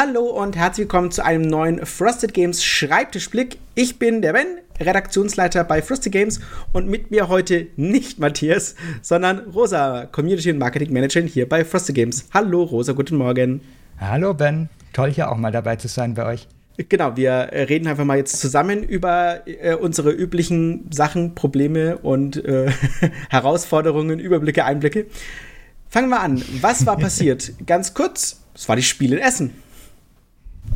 Hallo und herzlich willkommen zu einem neuen Frosted Games Schreibtischblick. Ich bin der Ben, Redaktionsleiter bei Frosted Games und mit mir heute nicht Matthias, sondern Rosa, Community und Marketing Managerin hier bei Frosted Games. Hallo Rosa, guten Morgen. Hallo Ben, toll hier auch mal dabei zu sein bei euch. Genau, wir reden einfach mal jetzt zusammen über äh, unsere üblichen Sachen, Probleme und äh, Herausforderungen, Überblicke, Einblicke. Fangen wir an. Was war passiert? Ganz kurz, es war die Spiele in Essen.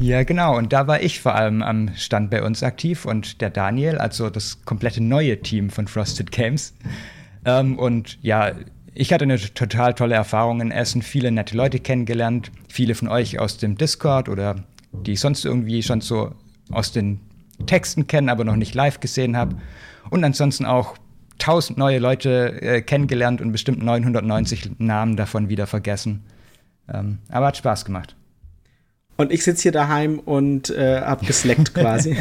Ja, genau. Und da war ich vor allem am Stand bei uns aktiv und der Daniel, also das komplette neue Team von Frosted Games. Ähm, und ja, ich hatte eine total tolle Erfahrung in Essen, viele nette Leute kennengelernt, viele von euch aus dem Discord oder die sonst irgendwie schon so aus den Texten kennen, aber noch nicht live gesehen habe. Und ansonsten auch tausend neue Leute äh, kennengelernt und bestimmt 990 Namen davon wieder vergessen. Ähm, aber hat Spaß gemacht. Und ich sitze hier daheim und äh, habe geslackt quasi.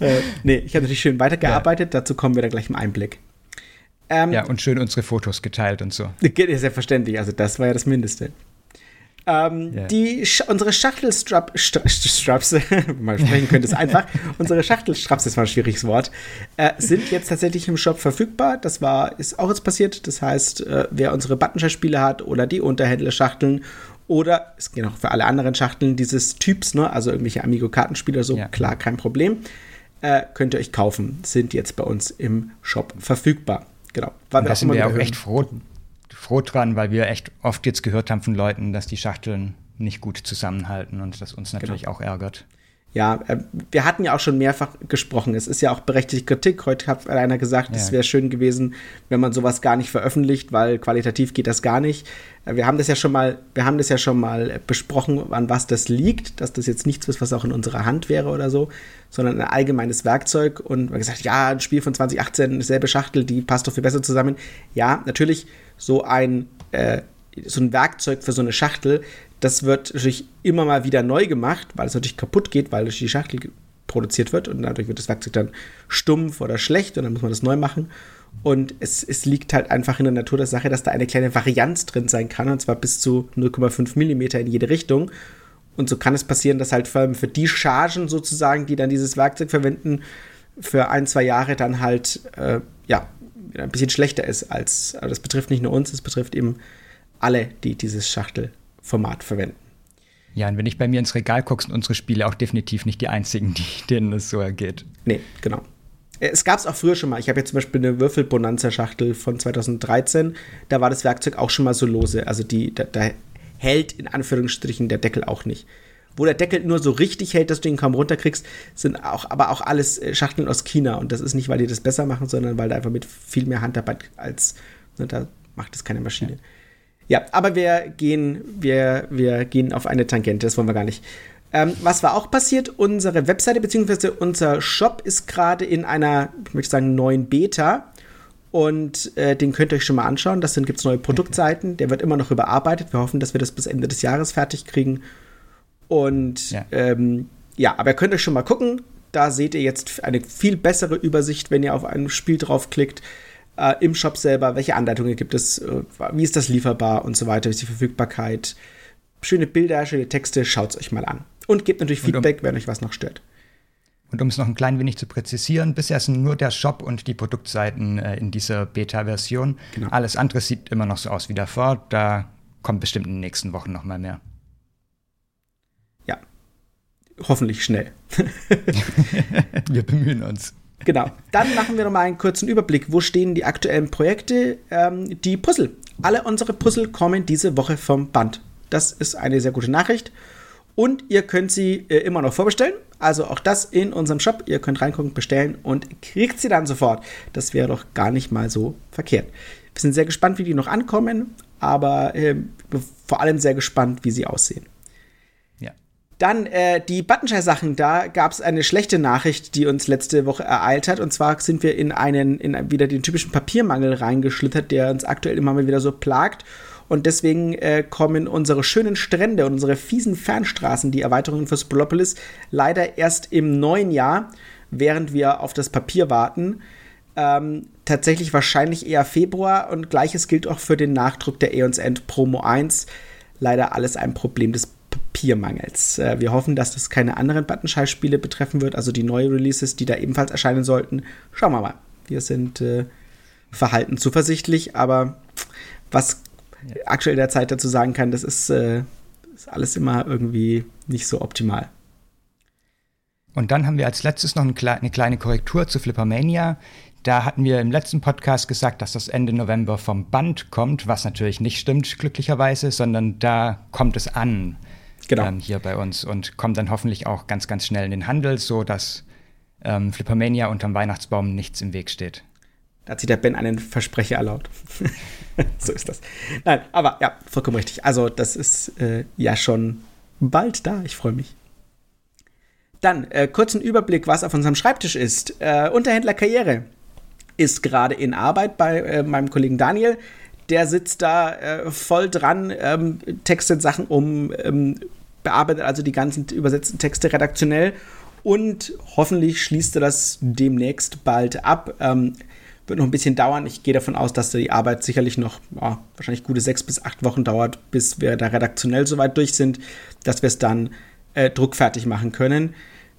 äh, nee, ich habe natürlich schön weitergearbeitet. Ja. Dazu kommen wir dann gleich im Einblick. Ähm, ja, und schön unsere Fotos geteilt und so. Ja, selbstverständlich. Also, das war ja das Mindeste. Ähm, yeah. die, unsere Schachtelstraps, mal sprechen könnte es einfach, unsere Schachtelstraps, das war ein schwieriges Wort, äh, sind jetzt tatsächlich im Shop verfügbar. Das war, ist auch jetzt passiert. Das heißt, äh, wer unsere Buttonshare-Spiele hat oder die Unterhändler-Schachteln oder es geht auch für alle anderen Schachteln dieses Typs, ne, also irgendwelche Amigo-Kartenspiele so, ja. klar, kein Problem. Äh, könnt ihr euch kaufen, sind jetzt bei uns im Shop verfügbar. Genau. War da sind wir auch echt froh, froh dran, weil wir echt oft jetzt gehört haben von Leuten, dass die Schachteln nicht gut zusammenhalten und das uns natürlich genau. auch ärgert. Ja, äh, wir hatten ja auch schon mehrfach gesprochen. Es ist ja auch berechtigte Kritik. Heute hat einer gesagt, ja. es wäre schön gewesen, wenn man sowas gar nicht veröffentlicht, weil qualitativ geht das gar nicht. Äh, wir haben das ja schon mal, wir haben das ja schon mal besprochen, an was das liegt, dass das jetzt nichts ist, was auch in unserer Hand wäre oder so, sondern ein allgemeines Werkzeug. Und man gesagt, ja, ein Spiel von 2018, selbe Schachtel, die passt doch viel besser zusammen. Ja, natürlich so ein äh, so ein Werkzeug für so eine Schachtel das wird natürlich immer mal wieder neu gemacht, weil es natürlich kaputt geht, weil durch die Schachtel produziert wird und dadurch wird das Werkzeug dann stumpf oder schlecht und dann muss man das neu machen. Und es, es liegt halt einfach in der Natur der Sache, dass da eine kleine Varianz drin sein kann, und zwar bis zu 0,5 mm in jede Richtung. Und so kann es passieren, dass halt vor allem für die Chargen sozusagen, die dann dieses Werkzeug verwenden, für ein, zwei Jahre dann halt, äh, ja, ein bisschen schlechter ist als, aber das betrifft nicht nur uns, es betrifft eben alle, die dieses Schachtel Format verwenden. Ja, und wenn ich bei mir ins Regal gucke, sind unsere Spiele auch definitiv nicht die einzigen, die, denen es so ergeht. Nee, genau. Äh, es gab es auch früher schon mal. Ich habe jetzt zum Beispiel eine Würfel-Bonanza-Schachtel von 2013. Da war das Werkzeug auch schon mal so lose. Also die, da, da, hält in Anführungsstrichen der Deckel auch nicht. Wo der Deckel nur so richtig hält, dass du ihn kaum runterkriegst, sind auch, aber auch alles äh, Schachteln aus China. Und das ist nicht, weil die das besser machen, sondern weil da einfach mit viel mehr Handarbeit als, ne, da macht es keine Maschine. Ja. Ja, aber wir gehen, wir, wir gehen auf eine Tangente, das wollen wir gar nicht. Ähm, was war auch passiert? Unsere Webseite bzw. unser Shop ist gerade in einer, ich möchte sagen, neuen Beta. Und äh, den könnt ihr euch schon mal anschauen. Das sind gibt's neue Produktseiten. Der wird immer noch überarbeitet. Wir hoffen, dass wir das bis Ende des Jahres fertig kriegen. Und ja, ähm, ja aber ihr könnt euch schon mal gucken. Da seht ihr jetzt eine viel bessere Übersicht, wenn ihr auf ein Spiel draufklickt äh, im Shop selber, welche Anleitungen gibt es, äh, wie ist das lieferbar und so weiter, wie ist die Verfügbarkeit. Schöne Bilder, schöne Texte, schaut es euch mal an. Und gebt natürlich Feedback, um, wenn euch was noch stört. Und um es noch ein klein wenig zu präzisieren, bisher sind nur der Shop und die Produktseiten äh, in dieser Beta-Version. Genau. Alles andere sieht immer noch so aus wie davor. Da kommt bestimmt in den nächsten Wochen noch mal mehr. Ja, hoffentlich schnell. Wir bemühen uns. Genau. Dann machen wir noch mal einen kurzen Überblick. Wo stehen die aktuellen Projekte? Ähm, die Puzzle. Alle unsere Puzzle kommen diese Woche vom Band. Das ist eine sehr gute Nachricht. Und ihr könnt sie äh, immer noch vorbestellen. Also auch das in unserem Shop. Ihr könnt reingucken, bestellen und kriegt sie dann sofort. Das wäre doch gar nicht mal so verkehrt. Wir sind sehr gespannt, wie die noch ankommen, aber äh, vor allem sehr gespannt, wie sie aussehen. Dann äh, die Buttonshare-Sachen, da gab es eine schlechte Nachricht, die uns letzte Woche ereilt hat. Und zwar sind wir in einen, in wieder den typischen Papiermangel reingeschlittert, der uns aktuell immer mal wieder so plagt. Und deswegen äh, kommen unsere schönen Strände und unsere fiesen Fernstraßen, die Erweiterungen für Spolopolis, leider erst im neuen Jahr, während wir auf das Papier warten. Ähm, tatsächlich wahrscheinlich eher Februar und gleiches gilt auch für den Nachdruck der Aeons End Promo 1 leider alles ein Problem des Papiermangels. Äh, wir hoffen, dass das keine anderen Buttonschall-Spiele betreffen wird, also die neuen Releases, die da ebenfalls erscheinen sollten. Schauen wir mal. Wir sind äh, verhalten zuversichtlich, aber was ja. aktuell derzeit dazu sagen kann, das ist, äh, ist alles immer irgendwie nicht so optimal. Und dann haben wir als letztes noch eine kleine Korrektur zu Flippermania. Da hatten wir im letzten Podcast gesagt, dass das Ende November vom Band kommt, was natürlich nicht stimmt, glücklicherweise, sondern da kommt es an. Genau. Ähm, hier bei uns und kommt dann hoffentlich auch ganz, ganz schnell in den Handel, so dass ähm, Flippermania unterm Weihnachtsbaum nichts im Weg steht. Da hat sich der Ben einen Versprecher erlaubt. so ist das. Nein, aber ja, vollkommen richtig. Also, das ist äh, ja schon bald da. Ich freue mich. Dann äh, kurzen Überblick, was auf unserem Schreibtisch ist. Äh, Unterhändler Karriere ist gerade in Arbeit bei äh, meinem Kollegen Daniel. Der sitzt da äh, voll dran, ähm, textet Sachen um, ähm, bearbeitet also die ganzen übersetzten Texte redaktionell und hoffentlich schließt er das demnächst bald ab. Ähm, wird noch ein bisschen dauern. Ich gehe davon aus, dass die Arbeit sicherlich noch oh, wahrscheinlich gute sechs bis acht Wochen dauert, bis wir da redaktionell soweit durch sind, dass wir es dann äh, druckfertig machen können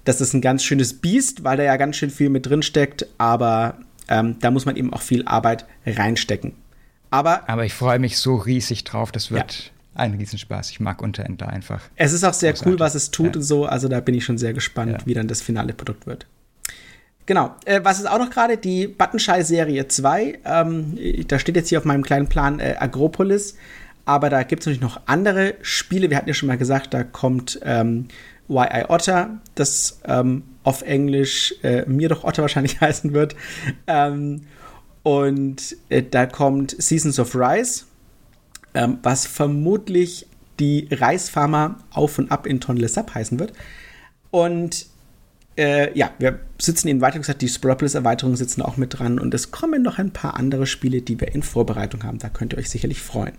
das ist ein ganz schönes Biest, weil da ja ganz schön viel mit drin steckt, aber ähm, da muss man eben auch viel Arbeit reinstecken. Aber, aber ich freue mich so riesig drauf, das wird ja. Ein Riesenspaß. Ich mag Unterender einfach. Es ist auch sehr Großartig. cool, was es tut ja. und so, also da bin ich schon sehr gespannt, ja. wie dann das finale Produkt wird. Genau. Äh, was ist auch noch gerade? Die Buttonschei-Serie 2. Ähm, da steht jetzt hier auf meinem kleinen Plan äh, Agropolis. Aber da gibt es natürlich noch andere Spiele. Wir hatten ja schon mal gesagt, da kommt ähm, Y.I. Otter, das ähm, auf Englisch äh, mir doch Otter wahrscheinlich heißen wird. Ähm, und äh, da kommt Seasons of Rice, ähm, was vermutlich die Reisfarmer auf und ab in Tonle Sap heißen wird. Und äh, ja, wir sitzen in Erweiterung, gesagt, die Sporopolis-Erweiterungen sitzen auch mit dran und es kommen noch ein paar andere Spiele, die wir in Vorbereitung haben. Da könnt ihr euch sicherlich freuen.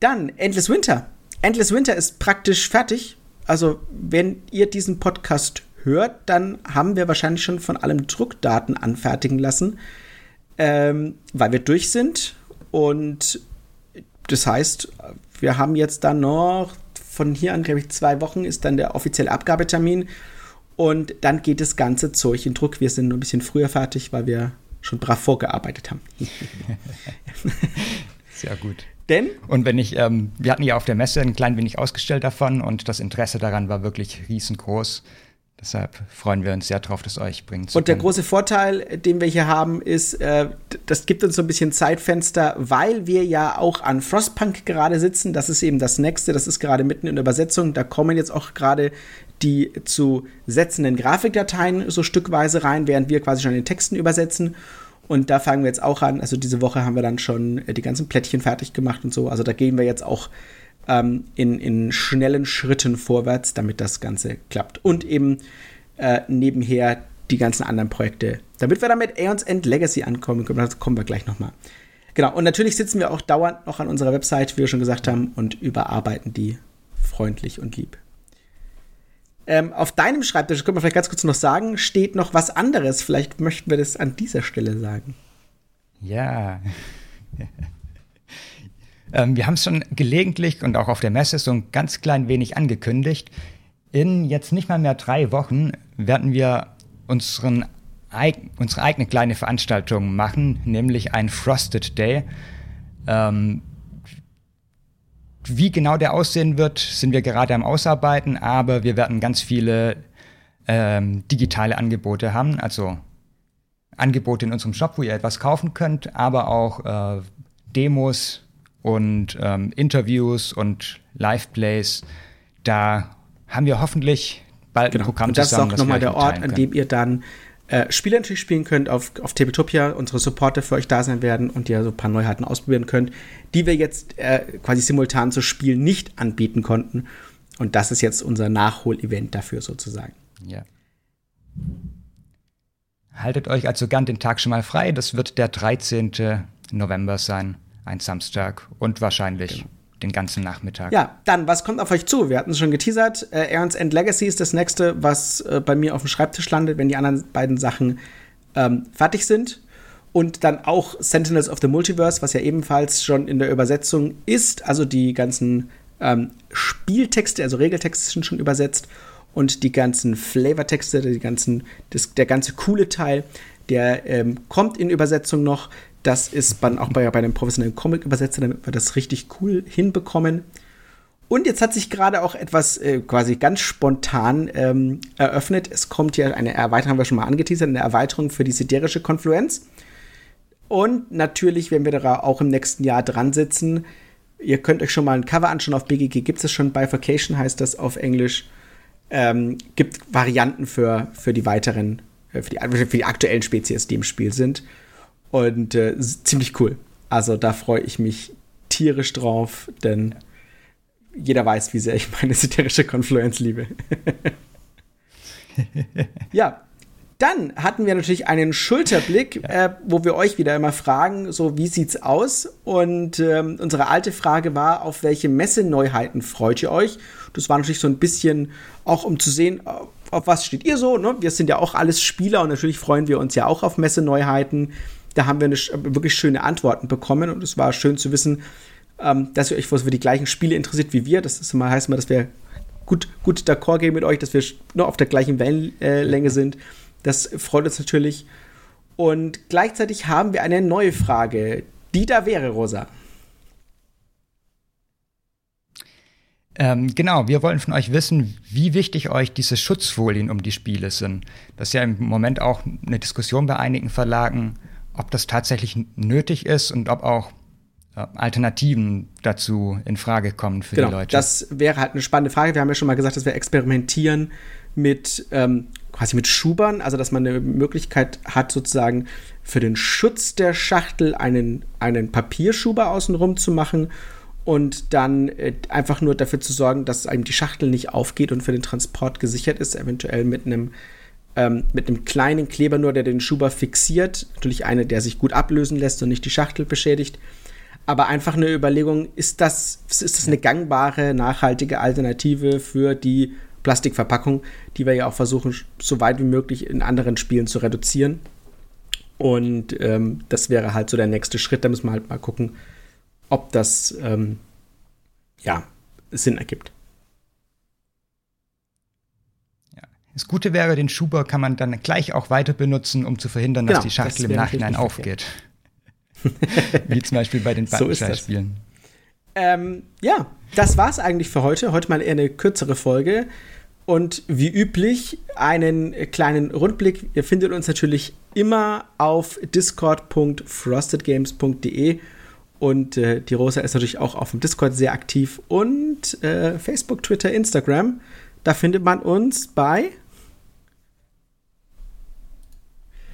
Dann Endless Winter. Endless Winter ist praktisch fertig also wenn ihr diesen Podcast hört, dann haben wir wahrscheinlich schon von allem Druckdaten anfertigen lassen, ähm, weil wir durch sind. Und das heißt, wir haben jetzt dann noch von hier an, glaube ich, zwei Wochen ist dann der offizielle Abgabetermin. Und dann geht das ganze Zeug in Druck. Wir sind nur ein bisschen früher fertig, weil wir schon brav vorgearbeitet haben. Sehr gut. Denn? Und wenn ich, ähm, wir hatten ja auf der Messe ein klein wenig ausgestellt davon und das Interesse daran war wirklich riesengroß. Deshalb freuen wir uns sehr drauf, das euch bringen zu Und der große Vorteil, den wir hier haben, ist, äh, das gibt uns so ein bisschen Zeitfenster, weil wir ja auch an Frostpunk gerade sitzen. Das ist eben das nächste, das ist gerade mitten in der Übersetzung. Da kommen jetzt auch gerade die zu setzenden Grafikdateien so stückweise rein, während wir quasi schon den Texten übersetzen. Und da fangen wir jetzt auch an. Also diese Woche haben wir dann schon äh, die ganzen Plättchen fertig gemacht und so. Also da gehen wir jetzt auch ähm, in, in schnellen Schritten vorwärts, damit das Ganze klappt. Und eben äh, nebenher die ganzen anderen Projekte. Damit wir damit Aeons End Legacy ankommen können, das kommen wir gleich nochmal. Genau, und natürlich sitzen wir auch dauernd noch an unserer Website, wie wir schon gesagt haben, und überarbeiten die freundlich und lieb. Ähm, auf deinem Schreibtisch, können wir vielleicht ganz kurz noch sagen, steht noch was anderes. Vielleicht möchten wir das an dieser Stelle sagen. Ja. ähm, wir haben es schon gelegentlich und auch auf der Messe so ein ganz klein wenig angekündigt. In jetzt nicht mal mehr drei Wochen werden wir unseren, unsere eigene kleine Veranstaltung machen, nämlich ein Frosted Day. Ähm, wie genau der aussehen wird, sind wir gerade am Ausarbeiten, aber wir werden ganz viele ähm, digitale Angebote haben, also Angebote in unserem Shop, wo ihr etwas kaufen könnt, aber auch äh, Demos und ähm, Interviews und Live-Plays. Da haben wir hoffentlich bald genau. ein Programm und das zusammen. Das ist auch nochmal der Ort, an dem ihr dann äh, Spiele natürlich spielen könnt auf, auf Tabletopia, unsere Supporter für euch da sein werden und ihr so ein paar Neuheiten ausprobieren könnt, die wir jetzt äh, quasi simultan zu spielen nicht anbieten konnten. Und das ist jetzt unser Nachholevent dafür sozusagen. Ja. Haltet euch also gern den Tag schon mal frei. Das wird der 13. November sein, ein Samstag und wahrscheinlich genau den ganzen Nachmittag. Ja, dann, was kommt auf euch zu? Wir hatten es schon geteasert. Äh, Aaron's End Legacy ist das nächste, was äh, bei mir auf dem Schreibtisch landet, wenn die anderen beiden Sachen ähm, fertig sind. Und dann auch Sentinels of the Multiverse, was ja ebenfalls schon in der Übersetzung ist. Also die ganzen ähm, Spieltexte, also Regeltexte sind schon übersetzt. Und die ganzen Flavortexte, die ganzen, das, der ganze coole Teil, der ähm, kommt in Übersetzung noch. Das ist dann auch bei, bei einem professionellen Comic-Übersetzer, damit wir das richtig cool hinbekommen. Und jetzt hat sich gerade auch etwas äh, quasi ganz spontan ähm, eröffnet. Es kommt ja eine Erweiterung, haben wir schon mal angeteasert, eine Erweiterung für die siderische Konfluenz. Und natürlich, wenn wir da auch im nächsten Jahr dran sitzen, ihr könnt euch schon mal ein Cover anschauen. Auf BGG gibt es schon Bifurcation, heißt das auf Englisch. Ähm, gibt Varianten für, für die weiteren, äh, für, die, für die aktuellen Spezies, die im Spiel sind. Und äh, ziemlich cool. Also da freue ich mich tierisch drauf, denn jeder weiß, wie sehr ich meine siderische Konfluenz liebe. ja, dann hatten wir natürlich einen Schulterblick, ja. äh, wo wir euch wieder immer fragen, so wie sieht's aus? Und ähm, unsere alte Frage war, auf welche Messeneuheiten freut ihr euch? Das war natürlich so ein bisschen auch, um zu sehen, auf was steht ihr so? Ne? Wir sind ja auch alles Spieler und natürlich freuen wir uns ja auch auf Messeneuheiten. Da haben wir eine, wirklich schöne Antworten bekommen und es war schön zu wissen, ähm, dass ihr euch für die gleichen Spiele interessiert wie wir. Das ist immer, heißt immer, dass wir gut, gut d'accord gehen mit euch, dass wir nur auf der gleichen Wellenlänge sind. Das freut uns natürlich. Und gleichzeitig haben wir eine neue Frage, die da wäre, Rosa. Ähm, genau, wir wollen von euch wissen, wie wichtig euch diese Schutzfolien um die Spiele sind. Das ist ja im Moment auch eine Diskussion bei einigen Verlagen, ob das tatsächlich nötig ist und ob auch äh, Alternativen dazu in Frage kommen für genau, die Leute. Das wäre halt eine spannende Frage. Wir haben ja schon mal gesagt, dass wir experimentieren mit ähm, quasi mit Schubern, also dass man eine Möglichkeit hat, sozusagen für den Schutz der Schachtel einen, einen Papierschuber außenrum zu machen und dann äh, einfach nur dafür zu sorgen, dass einem die Schachtel nicht aufgeht und für den Transport gesichert ist, eventuell mit einem ähm, mit einem kleinen Kleber nur, der den Schuber fixiert. Natürlich eine, der sich gut ablösen lässt und nicht die Schachtel beschädigt. Aber einfach eine Überlegung, ist das, ist das eine gangbare, nachhaltige Alternative für die Plastikverpackung, die wir ja auch versuchen, so weit wie möglich in anderen Spielen zu reduzieren. Und ähm, das wäre halt so der nächste Schritt. Da müssen wir halt mal gucken, ob das ähm, ja, Sinn ergibt. Ja. Das Gute wäre, den Schuber kann man dann gleich auch weiter benutzen, um zu verhindern, dass genau, die Schachtel das im Nachhinein aufgeht. Wie zum Beispiel bei den Buttonschei-Spielen. So ähm, ja, das war's eigentlich für heute. Heute mal eher eine kürzere Folge. Und wie üblich einen kleinen Rundblick. Ihr findet uns natürlich immer auf discord.frostedgames.de und äh, die Rosa ist natürlich auch auf dem Discord sehr aktiv und äh, Facebook, Twitter, Instagram. Da findet man uns bei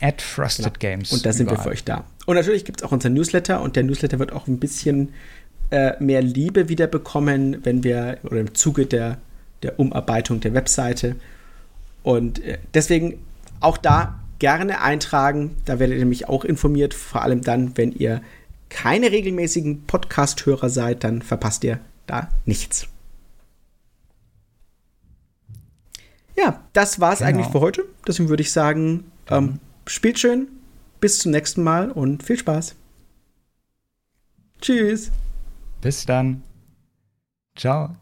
at Frosted genau. Games. Und da sind überall. wir für euch da. Und natürlich gibt es auch unseren Newsletter und der Newsletter wird auch ein bisschen äh, mehr Liebe wieder bekommen, wenn wir oder im Zuge der, der Umarbeitung der Webseite. Und äh, deswegen auch da gerne eintragen. Da werdet ihr nämlich auch informiert, vor allem dann, wenn ihr keine regelmäßigen Podcast-Hörer seid, dann verpasst ihr da nichts. Ja, das war's genau. eigentlich für heute. Deswegen würde ich sagen, ähm, spielt schön, bis zum nächsten Mal und viel Spaß. Tschüss. Bis dann. Ciao.